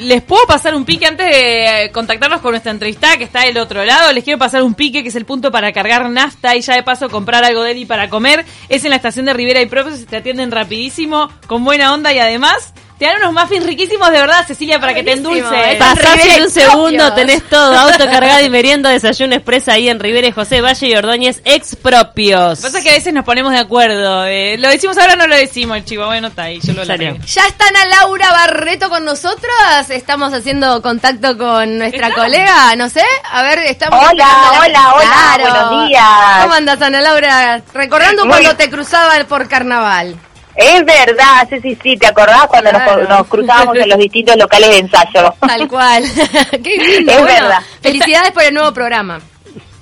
Les puedo pasar un pique antes de contactarnos con nuestra entrevistada que está del otro lado. Les quiero pasar un pique que es el punto para cargar nafta y ya de paso comprar algo de él y para comer. Es en la estación de Rivera y Propios, te atienden rapidísimo, con buena onda y además te dan unos muffins riquísimos de verdad, Cecilia, para que te endulce. Pasás en un segundo, tenés todo, auto cargado y merienda, desayuno expresa ahí en Rivera y José Valle y Ordóñez expropios. Pasa que a veces nos ponemos de acuerdo. eh, lo decimos ahora, no lo decimos, el chivo. Bueno, está ahí, yo lo. Ya está Ana Laura Barreto con nosotras. Estamos haciendo contacto con nuestra colega. No sé, a ver, estamos. Hola, esperándola. hola, hola, buenos días. ¿Cómo andas, Ana Laura? Recordando Muy- cuando te cruzaba por carnaval. Es verdad, sí, sí, sí, ¿te acordás cuando nos- nos, cruzábamos en los distintos locales de ensayo? Tal cual. Qué lindo. Es bueno, verdad. Felicidades por el nuevo programa.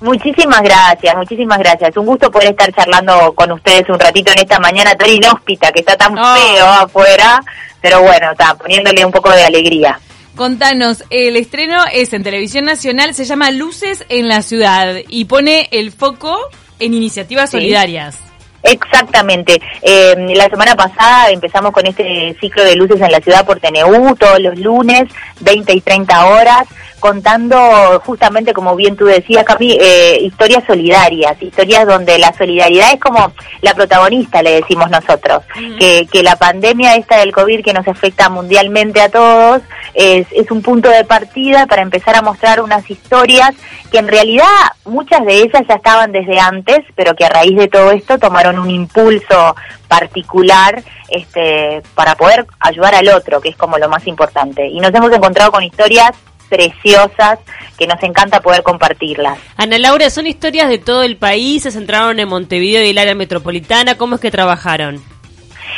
Muchísimas gracias, muchísimas gracias. Un gusto poder estar charlando con ustedes un ratito en esta mañana tan inhóspita, que está tan Oh. feo afuera, pero bueno, está poniéndole un poco de alegría. Contanos, el estreno es en Televisión Nacional, se llama Luces en la Ciudad y pone el foco en iniciativas Sí. solidarias. Exactamente. Eh, la semana pasada empezamos con este ciclo de luces en la ciudad por TNU, todos los lunes, 20 y 30 horas, contando justamente, como bien tú decías, Cami, eh, historias solidarias, historias donde la solidaridad es como la protagonista, le decimos nosotros, que, que la pandemia esta del COVID que nos afecta mundialmente a todos es, es un punto de partida para empezar a mostrar unas historias que en realidad muchas de ellas ya estaban desde antes, pero que a raíz de todo esto tomaron un impulso particular este, para poder ayudar al otro, que es como lo más importante. Y nos hemos encontrado con historias preciosas que nos encanta poder compartirlas. Ana Laura, ¿son historias de todo el país? ¿Se centraron en Montevideo y el área metropolitana? ¿Cómo es que trabajaron?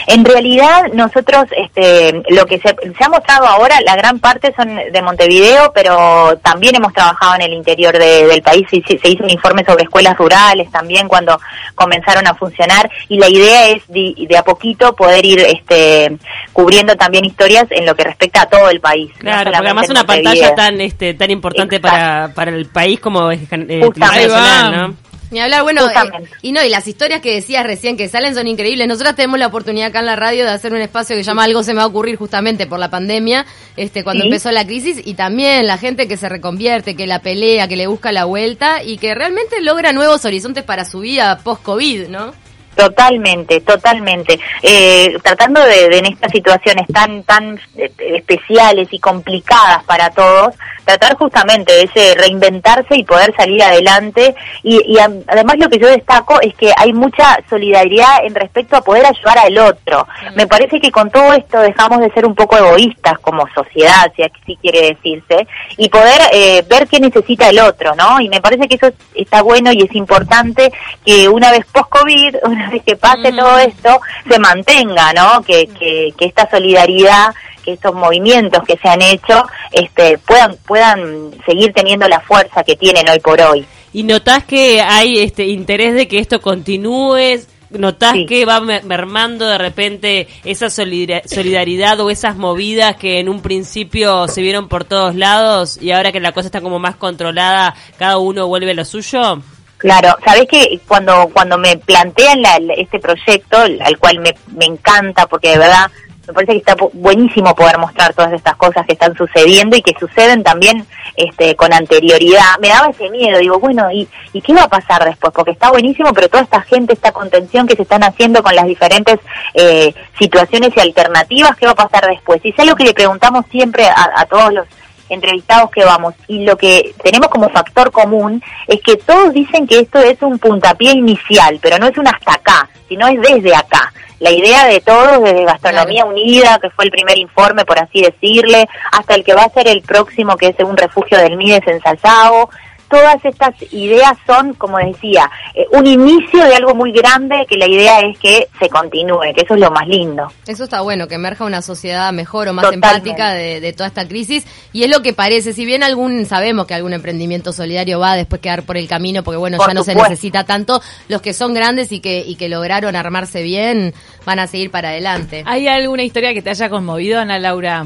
En realidad, nosotros, este, lo que se, se ha mostrado ahora, la gran parte son de Montevideo, pero también hemos trabajado en el interior de- del país. y Se, se hizo un informe sobre escuelas rurales también cuando comenzaron a funcionar. Y la idea es de, de a poquito poder ir este, cubriendo también historias en lo que respecta a todo el país. no Claro, porque además una Montevideo. pantalla tan este tan importante Exacto. para, para el país como es eh, Justamente. nacional. ¿no? Ni hablar, bueno, eh, y no, y las historias que decías recién que salen son increíbles. Nosotras tenemos la oportunidad acá en la radio de hacer un espacio que se llama Algo se me va a ocurrir justamente por la pandemia, este, cuando Sí. empezó la crisis, y también la gente que se reconvierte, que la pelea, que le busca la vuelta y que realmente logra nuevos horizontes para su vida post-COVID, ¿no? Totalmente, totalmente. Eh, tratando de, de en estas situaciones tan tan eh, especiales y complicadas para todos, tratar justamente de ese reinventarse y poder salir adelante. Y, y además lo que yo destaco es que hay mucha solidaridad en respecto a poder ayudar al otro. Me parece que con todo esto dejamos de ser un poco egoístas como sociedad, si así quiere decirse, y poder eh, ver qué necesita el otro, ¿no? Y me parece que eso está bueno y es importante que una vez post-COVID, una vez que pase todo esto, se mantenga, ¿no? Que, que, que esta solidaridad, que estos movimientos que se han hecho, este, puedan, puedan seguir teniendo la fuerza que tienen hoy por hoy. ¿Y notás que hay este interés de que esto continúe? ¿Notás Sí. que va mer- mermando de repente esa solidar- solidaridad o esas movidas que en un principio se vieron por todos lados y ahora que la cosa está como más controlada, cada uno vuelve a lo suyo? Claro, sabes que cuando cuando me plantean la- la- este proyecto, al cual me, me encanta, porque de verdad me parece que está bu- buenísimo poder mostrar todas estas cosas que están sucediendo y que suceden también este, con anterioridad. Me daba ese miedo, digo, bueno, ¿y, ¿y qué va a pasar después? Porque está buenísimo, pero toda esta gente, esta contención que se están haciendo con las diferentes eh, situaciones y alternativas, ¿qué va a pasar después? Y es algo que le preguntamos siempre a todos los entrevistados que vamos y lo que tenemos como factor común es que todos dicen que esto es un puntapié inicial, pero no es un hasta acá, sino es desde acá. La idea de todos, desde Gastronomía Unida, que fue el primer informe, por así decirle, hasta el que va a ser el próximo, que es un refugio del Mides en Salzao, todas estas ideas son, como decía, eh, un inicio de algo muy grande que la idea es que se continúe, que eso es lo más lindo. Eso está bueno, que emerja una sociedad mejor o más Totalmente. empática de, de toda esta crisis. Y es lo que parece, si bien algún sabemos que algún emprendimiento solidario va a después quedar por el camino, porque bueno, Por ya no se necesita tanto, los que son grandes y que, y que lograron armarse bien van a seguir para adelante. ¿Hay alguna historia que te haya conmovido, Ana Laura?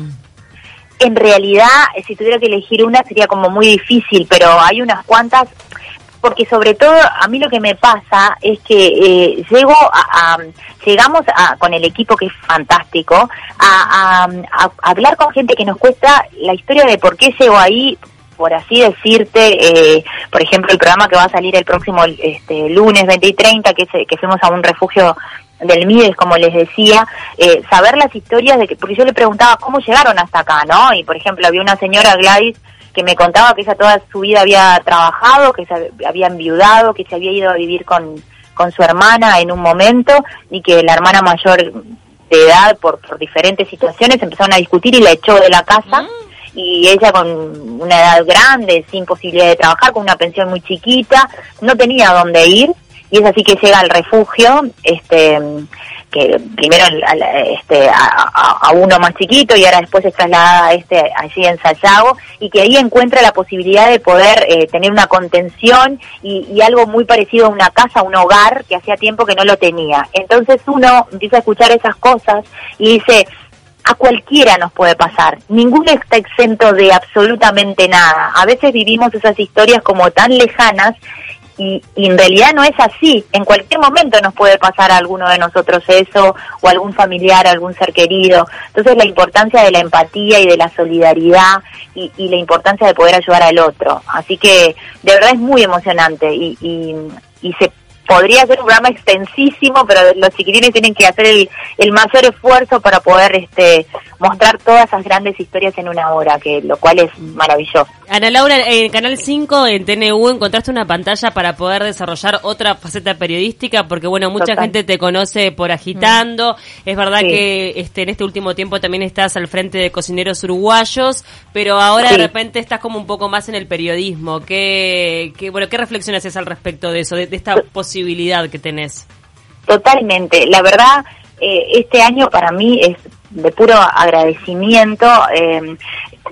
En realidad, eh, si tuviera que elegir una sería como muy difícil, pero hay unas cuantas. porque sobre todo a mí lo que me pasa es que eh, llego a, llegamos a, con el equipo que es fantástico a, hablar con gente que nos cuesta la historia de por qué llego ahí por así decirte, eh, por ejemplo, el programa que va a salir el próximo este, lunes 20 y 30, que, es, que fuimos a un refugio del Mides, como les decía, eh, saber las historias de que, porque yo le preguntaba cómo llegaron hasta acá, ¿no? Y por ejemplo, había una señora Gladys que me contaba que ella toda su vida había trabajado, que se había enviudado, que se había ido a vivir con, con su hermana en un momento y que la hermana mayor de edad, por, por diferentes situaciones, empezaron a discutir y la echó de la casa. Y ella con una edad grande, sin posibilidad de trabajar, con una pensión muy chiquita, no tenía dónde ir y es así que llega al refugio, este que primero este, a, uno más chiquito y ahora después se traslada a este allí en Sayago y que ahí encuentra la posibilidad de poder eh, tener una contención y, y algo muy parecido a una casa, un hogar que hacía tiempo que no lo tenía. Entonces uno empieza a escuchar esas cosas y dice, a cualquiera nos puede pasar. Ninguno está exento de absolutamente nada. A veces vivimos esas historias como tan lejanas y, y en realidad no es así. En cualquier momento nos puede pasar a alguno de nosotros eso o algún familiar, algún ser querido. Entonces la importancia de la empatía y de la solidaridad y, la importancia de poder ayudar al otro. Así que de verdad es muy emocionante y, y, y se podría ser un programa extensísimo, pero los chiquitines tienen que hacer el, el mayor esfuerzo para poder este mostrar todas esas grandes historias en una hora, que lo cual es maravilloso. Ana Laura, en Canal 5, en TNU, encontraste una pantalla para poder desarrollar otra faceta periodística, porque bueno, mucha Total. gente te conoce por agitando. Es verdad Sí. que este, en este último tiempo también estás al frente de cocineros uruguayos, pero ahora Sí. de repente estás como un poco más en el periodismo. ¿Qué, qué, bueno, ¿qué reflexión haces al respecto de eso, de, de esta posibilidad que tenés? Totalmente. La verdad, eh, este año para mí es de puro agradecimiento. eh,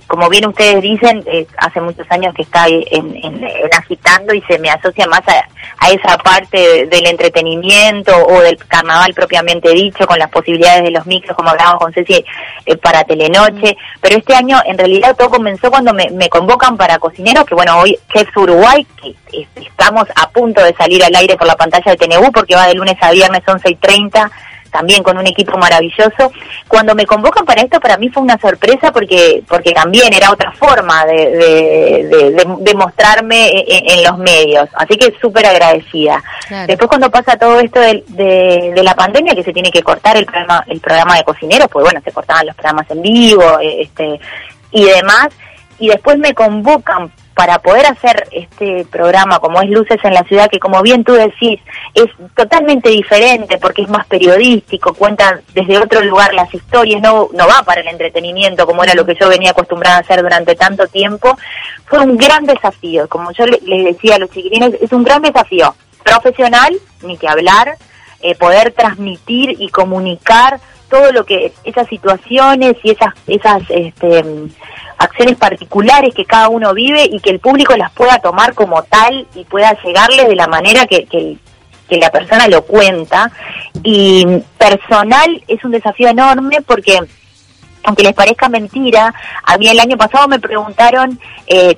como bien ustedes dicen, eh, hace muchos años que está en, en- en agitando y se me asocia más a, a esa parte de- del entretenimiento o del carnaval propiamente dicho, con las posibilidades de los micros, como hablábamos con Ceci, eh, para Telenoche. Pero este año, en realidad, todo comenzó cuando me, me convocan para cocineros, que bueno, hoy Chefs Uruguay, que es- estamos a punto de salir al aire por la pantalla de TNU, porque va de lunes a viernes 11 y 30 también con un equipo maravilloso. Cuando me convocan para esto, para mí fue una sorpresa porque porque también era otra forma de, de, de- de- de mostrarme en, en los medios. Así que súper agradecida. Claro. Después cuando pasa todo esto de, de, de la pandemia, que se tiene que cortar el programa, el programa de cocineros, pues bueno, se cortaban los programas en vivo eh, este y demás, y después me convocan para poder hacer este programa como es Luces en la Ciudad, que como bien tú decís, es totalmente diferente porque es más periodístico, cuenta desde otro lugar las historias, no, no va para el entretenimiento como era lo que yo venía acostumbrada a hacer durante tanto tiempo, fue un gran desafío, como yo le- les decía a los chiquitines, es un gran desafío profesional, ni que hablar, eh, poder transmitir y comunicar todo lo que esas situaciones y esas esas este, acciones particulares que cada uno vive y que el público las pueda tomar como tal y pueda llegarle de la manera que, que, que la persona lo cuenta y personal es un desafío enorme porque aunque les parezca mentira, a mí el año pasado me preguntaron eh,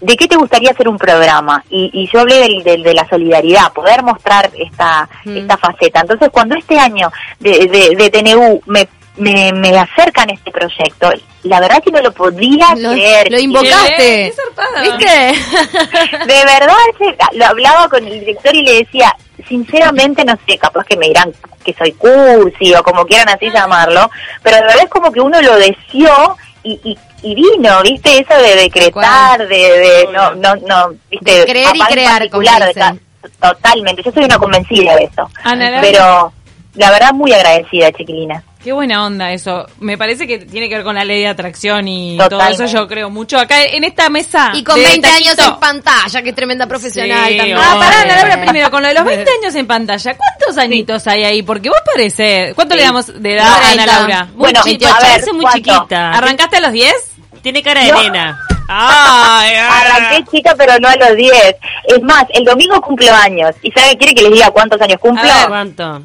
de qué te gustaría hacer un programa y, y yo hablé del, del- de la solidaridad, poder mostrar esta Mm. esta faceta. Entonces cuando este año de, de, de TNU me, me, me acercan este proyecto, la verdad que no lo podía Lo, creer. lo invocaste. Qué zarpada. ¿Viste? De verdad, lo hablaba con el director y le decía, sinceramente no sé, capaz que me dirán que soy cursi o como quieran así llamarlo, pero de verdad es como que uno lo deseó y, y, y vino, ¿viste? Eso de decretar, de, de no, no, no, ¿viste? De creer y crear, particular, como de dicen. Totalmente, yo soy una convencida de eso. Ana. Pero la verdad muy agradecida, chiquilina. Qué buena onda eso. Me parece que tiene que ver con la ley de atracción y Totalmente. todo eso. Yo creo mucho acá en esta mesa. Y con de 20 años en pantalla, que tremenda profesional Sí, también. Ah, pará. Ana Laura, primero, con lo de los 20 años en pantalla, ¿cuántos añitos hay ahí? Porque vos parecés. ¿Cuánto Sí. le damos de edad a Ana 30. Laura? Muy Bueno, chiquita, a ver, parece muy ¿cuánto? chiquita. ¿Arrancaste a los 10? Tiene cara de No. nena. Ay, Arranqué chica, pero no a los 10. Es más, el domingo cumplo años. ¿Y sabe, quiere que les diga cuántos años cumplo? A ver. ¿Cuánto?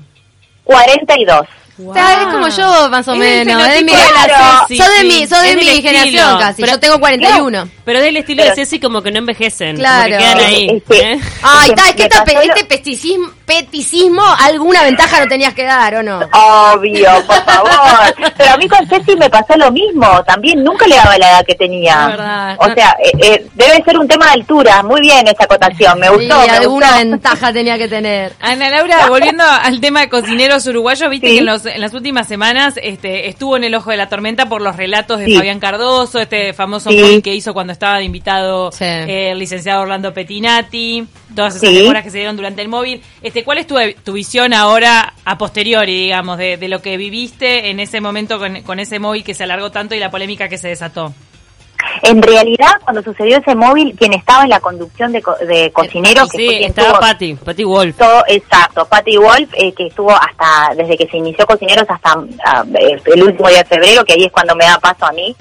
42. O sea, es como yo, más o Es menos. Es de mi fenotipo de la generación. Ceci, Sos de mi, de generación estilo. casi. Pero- yo tengo 41. Pero es del estilo Pero- de Ceci como que no envejecen. Claro. Como que quedan ahí. Es que- ¿eh? Ay, que está, es que esta este pesticismo, peticismo, alguna ventaja no tenías que dar, ¿o no? Obvio, por favor. Pero a mí con Ceci me pasó lo mismo. También nunca le daba la edad que tenía. Es verdad. O sea, eh, eh, debe ser un tema de altura. Muy bien esa acotación. Me Sí, gustó. me alguna gustó. ventaja tenía que tener. Ana Laura, volviendo al tema de cocineros uruguayos, viste Sí. que en, los- en las últimas semanas este, estuvo en el ojo de la tormenta por los relatos de Sí. Fabián Cardoso, este famoso Sí. móvil que hizo cuando estaba de invitado Sí. eh, el licenciado Orlando Petinati, todas esas Sí. mejoras que se dieron durante el móvil. Este, ¿Cuál es tu, tu visión ahora a posteriori, digamos, de, de lo que viviste en ese momento con, con ese móvil que se alargó tanto y la polémica que se desató? En realidad, cuando sucedió ese móvil, quien estaba en la conducción de, co- de cocinero, que Sí, quien estaba tuvo Patty, Patty Wolf. todo exacto, Patty Wolf, eh, que estuvo hasta, desde que se inició Cocineros hasta ah, eh, el último día de febrero, que ahí es cuando me da paso a mí.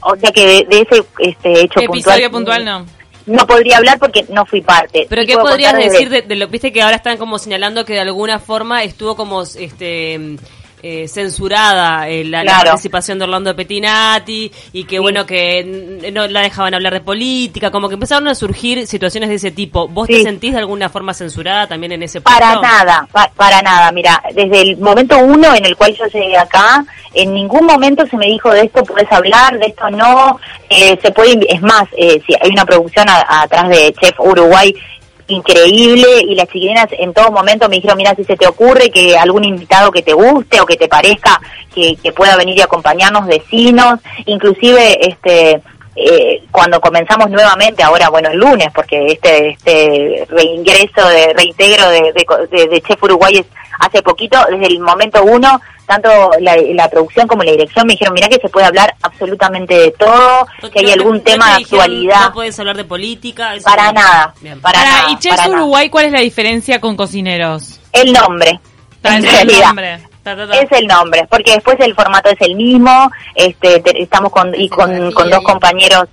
O sea que de, de ese este hecho Episodio puntual, puntual no. No podría hablar porque no fui parte. Pero ¿qué podrías decir de, de lo viste que ahora están como señalando que de alguna forma estuvo como este eh, censurada eh, la, participación de Orlando Petinati y que bueno que no la dejaban hablar de política, como que empezaron a surgir situaciones de ese tipo. ¿Vos te sentís de alguna forma censurada también en ese punto? Para nada, pa- para nada. Mira, desde el momento uno en el cual yo llegué acá, en ningún momento se me dijo de esto puedes hablar, de esto no. Eh, se puede, es más, eh, si hay una producción atrás de Chef Uruguay increíble y las chiquilinas en todo momento me dijeron, mira, si se te ocurre que algún invitado que te guste o que te parezca que, que pueda venir y acompañarnos, vecinos, inclusive este eh, cuando comenzamos nuevamente, ahora bueno el lunes, porque este este reingreso, de reintegro de, de, de- de Chef Uruguay es hace poquito, desde el momento uno, tanto la, la producción como la dirección me dijeron, mira que se puede hablar absolutamente de todo, que hay te- algún te tema de actualidad. No puedes hablar de política. eso Para no. nada, Bien. para Pará, nada, y Chefs para nada. Uruguay, ¿cuál es la diferencia con cocineros? El nombre, en el realidad. nombre. Ta, ta, ta. Es el nombre, porque después el formato es el mismo, este, te- estamos con, y con, dos compañeros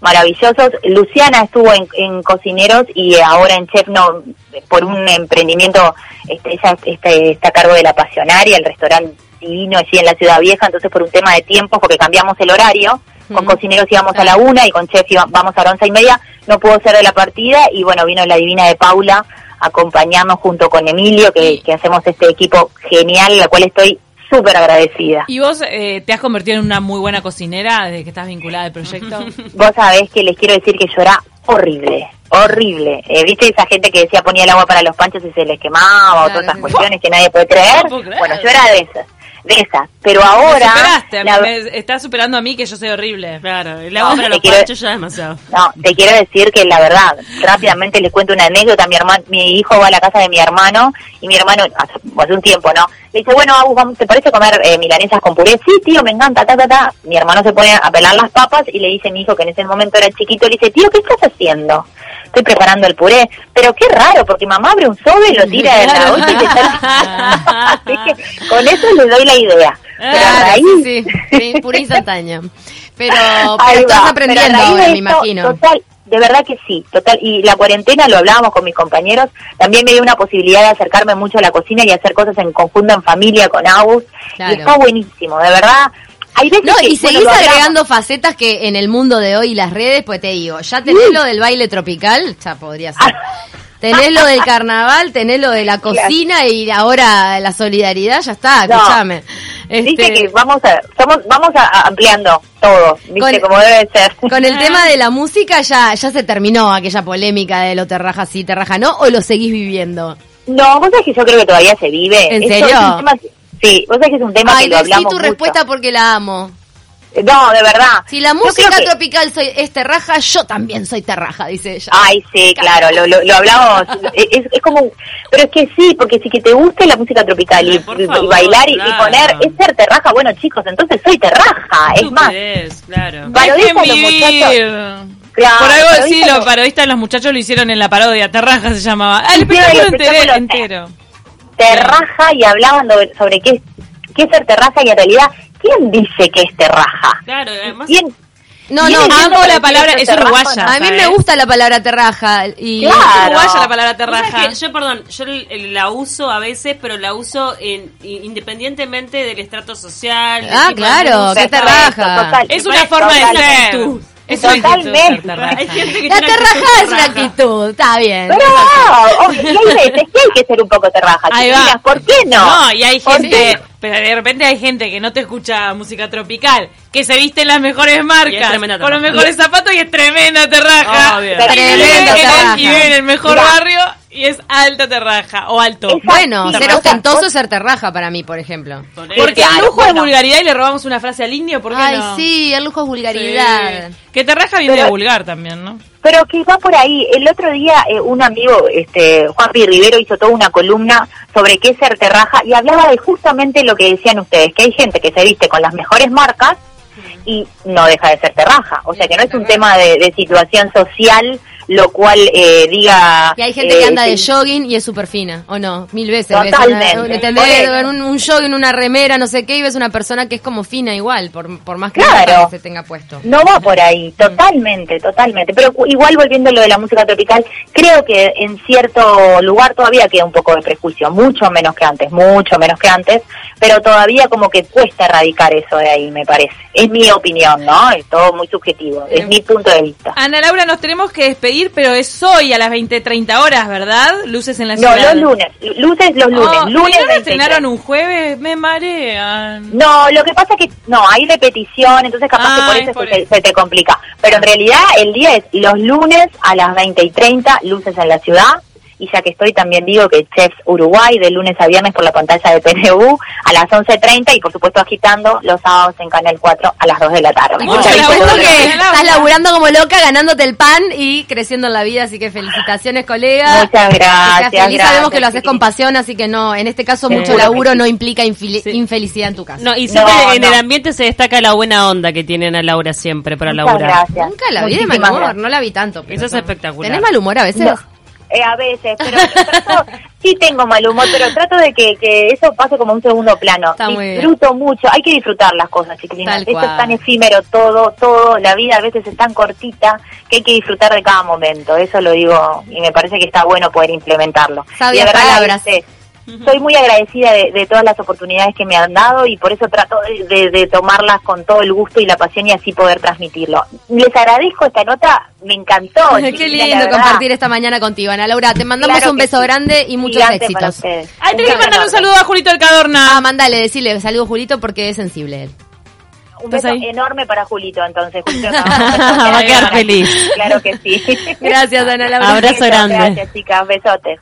maravillosos. Luciana estuvo en, en Cocineros y ahora en Chef no, por un emprendimiento, este, ella este, está a cargo de la Pasionaria, el restaurante divino allí en la Ciudad Vieja, entonces por un tema de tiempos, porque cambiamos el horario, con. Cocineros íbamos a la una y con Chef vamos a las once y media, no pudo ser de la partida y bueno, vino la divina de Paula acompañarnos junto con Emilio, que, que hacemos este equipo genial, la cual estoy súper agradecida. ¿Y vos eh, te has convertido en una muy buena cocinera desde que estás vinculada al proyecto? Vos sabés que les quiero decir que yo era horrible, horrible. Eh, ¿Viste esa gente que decía ponía el agua para los panchos y se les quemaba o todas esas cuestiones que nadie puede creer? No puedo creer. Bueno, yo era de esas, de esas. Pero Me ahora... superaste, a mí la- me estás superando a mí que yo soy horrible. Claro, el agua No, para te los quiero- panchos ya es demasiado. No, te quiero decir que la verdad, rápidamente les cuento una anécdota. Mi hermano, mi hijo va a la casa de mi hermano y mi hermano, hace, hace un tiempo, ¿no? Le dice, bueno, Agus, vamos- ¿te parece comer eh, milanesas con puré? Sí, tío, me encanta, ta, ta, ta. Mi hermano se pone a pelar las papas y le dice a mi hijo, que en ese momento era chiquito, le dice, tío, ¿qué estás haciendo? Estoy preparando el puré. Pero qué raro, porque mamá abre un sobre, lo tira de la olla y se está... Así que con eso les doy la idea. Pero a Claro, raíz- sí, sí, pura instantáneo. Pero, pero estás va, aprendiendo pero ahora, me imagino. Total, de verdad que sí, total. Y la cuarentena, lo hablábamos con mis compañeros, también me dio una posibilidad de acercarme mucho a la cocina y hacer cosas en conjunto, en familia, con Agus. Claro. Y está buenísimo, de verdad. Hay veces No, que, y bueno, seguís agregando facetas que en el mundo de hoy las redes, pues te digo, ya tenés lo del baile tropical, ya podría ser. Tenés lo del carnaval, tenés lo de la cocina y ahora la solidaridad, ya está, No. escúchame. Viste Este, que vamos a, somos, vamos a, ampliando todo, viste, Con- como debe ser. Con el tema de la música ya, ya se terminó aquella polémica de lo te raja sí, te raja no, o lo seguís viviendo. No, vos sabés que yo creo que todavía se vive. ¿En Esto serio? es un tema que- sí, vos sabés que es un tema Ay, que lo hablamos tu mucho. respuesta porque la amo. No, de verdad. Si la música que- tropical soy, es terraja, yo también soy terraja, dice ella. Ay, sí, claro, lo, lo, lo hablamos. es, es como, pero es que sí, porque si que te guste la música tropical y, bailar y, poner, es ser terraja, bueno chicos, entonces soy terraja, es más. Estupidez, claro. Parodista Dejen los vivir. muchachos. Claro, Por algo parodista sí, los- los parodistas, los muchachos lo hicieron en la parodia, Terraja se llamaba. El espectáculo entero. entero. Terraja y hablaban sobre, qué, es- qué es ser terraja y en realidad, ¿quién dice que es terraja? Claro, además ¿Quién? No, no, amo la palabra- es uruguaya. A mí me ¿sabes? gusta la palabra terraja y Claro. Es uruguaya la palabra terraja. que yo, perdón, yo l- la uso a veces, pero la uso en, i- independientemente del estrato social. Ah, claro, qué terraja. Total. Es una forma de ser. Es Totalmente. ser terraja. Hay gente que La terrajada es una terraja. actitud, está bien. Pero no, hay veces que hay que ser un poco terraja. Ahí va. ¿Por qué no? No, y hay ¿Por gente? Pero de repente hay gente que no te escucha música tropical, que se viste en las mejores marcas, con los mejores zapatos y es tremenda terraja. Obvio. Y vive Tremenda en el- terraja. Y vive en el mejor Mirá. barrio y es alta terraja o alto. Exacto. Bueno, ser ostentoso es ser terraja para mí, por ejemplo. Porque el lujo es vulgaridad y le robamos una frase al indio, ¿por qué Ay, no? sí, el lujo es vulgaridad. Sí. Que terraja viene Pero- de vulgar también, ¿no? Pero que va por ahí. El otro día eh, un amigo, este, Juan Pi Rivero, hizo toda una columna sobre qué es ser terraja y hablaba de justamente lo que decían ustedes, que hay gente que se viste con las mejores marcas y no deja de ser terraja. O sea que no es un tema de, de situación social, lo cual eh, diga... Y hay gente eh, que anda de sí, jogging y es súper fina, ¿o no? Mil veces. Totalmente. Ves un, un jogging, una remera, no sé qué, y ves una persona que es como fina igual, por, por más que Claro. que se tenga puesto. No va por ahí, totalmente, totalmente. Pero igual volviendo a lo de la música tropical, creo que en cierto lugar todavía queda un poco de prejuicio, mucho menos que antes, mucho menos que antes, pero todavía como que cuesta erradicar eso de ahí, me parece. Es mi opinión, ¿no? Es todo muy subjetivo, es mi punto de vista. Ana Laura, nos tenemos que despedir, pero es hoy a las 20.30 horas, ¿verdad? Luces en la No, ciudad. los lunes, luces los lunes, Oh, ¿y lunes no lo 23. estrenaron un jueves? Me marean. No, lo que pasa es que no, hay repetición, entonces capaz Ah, que por es eso por se, eso. se te complica. Pero en realidad el día es los lunes a las 20 y 30, luces en la ciudad. Y ya que estoy, también digo que Chefs Uruguay de lunes a viernes por la pantalla de PNU a las 11.30 y por supuesto agitando los sábados en Canal 4 a las 2 de la tarde. Por laburo supuesto que que estás laburando como loca, ganándote el pan y creciendo en la vida, así que felicitaciones, colega. Muchas Que gracias. feliz, sabemos gracias, que lo haces sí. con pasión, así que no, en este caso Sí. mucho que laburo no implica infili- Sí. infelicidad en tu casa. No, y siempre No, en no. el ambiente se destaca la buena onda que tienen a Laura siempre para Muchas laburar. gracias. Nunca la vi de mal humor, gracias. no la vi tanto. Eso es espectacular. ¿Tenés mal humor a veces? No, eh, a veces, pero trato, sí tengo mal humor, pero trato de que, que eso pase como un segundo plano. Está. Disfruto mucho, hay que disfrutar las cosas, chiquilinas. Esto es tan efímero todo, todo, la vida a veces es tan cortita que hay que disfrutar de cada momento. Eso lo digo y me parece que está bueno poder implementarlo. Sabias Y de verdad, palabras. este, soy muy agradecida de, de todas las oportunidades que me han dado y por eso trato de, tomarlas con todo el gusto y la pasión y así poder transmitirlo. Les agradezco esta nota, me encantó. Qué lindo compartir esta mañana contigo, Ana Laura. Te mandamos Claro un beso sí. grande y muchos Gigante éxitos. Ay, tenés que Un mandar un saludo a Julito el Cadorna. Ah, mandale, decirle saludo Julito porque es sensible él. Un beso enorme para Julito, entonces. Julito, no, Va a quedar feliz. Claro que sí. Gracias, Ana Laura. Abrazo grande. Gracias, chicas. Besotes.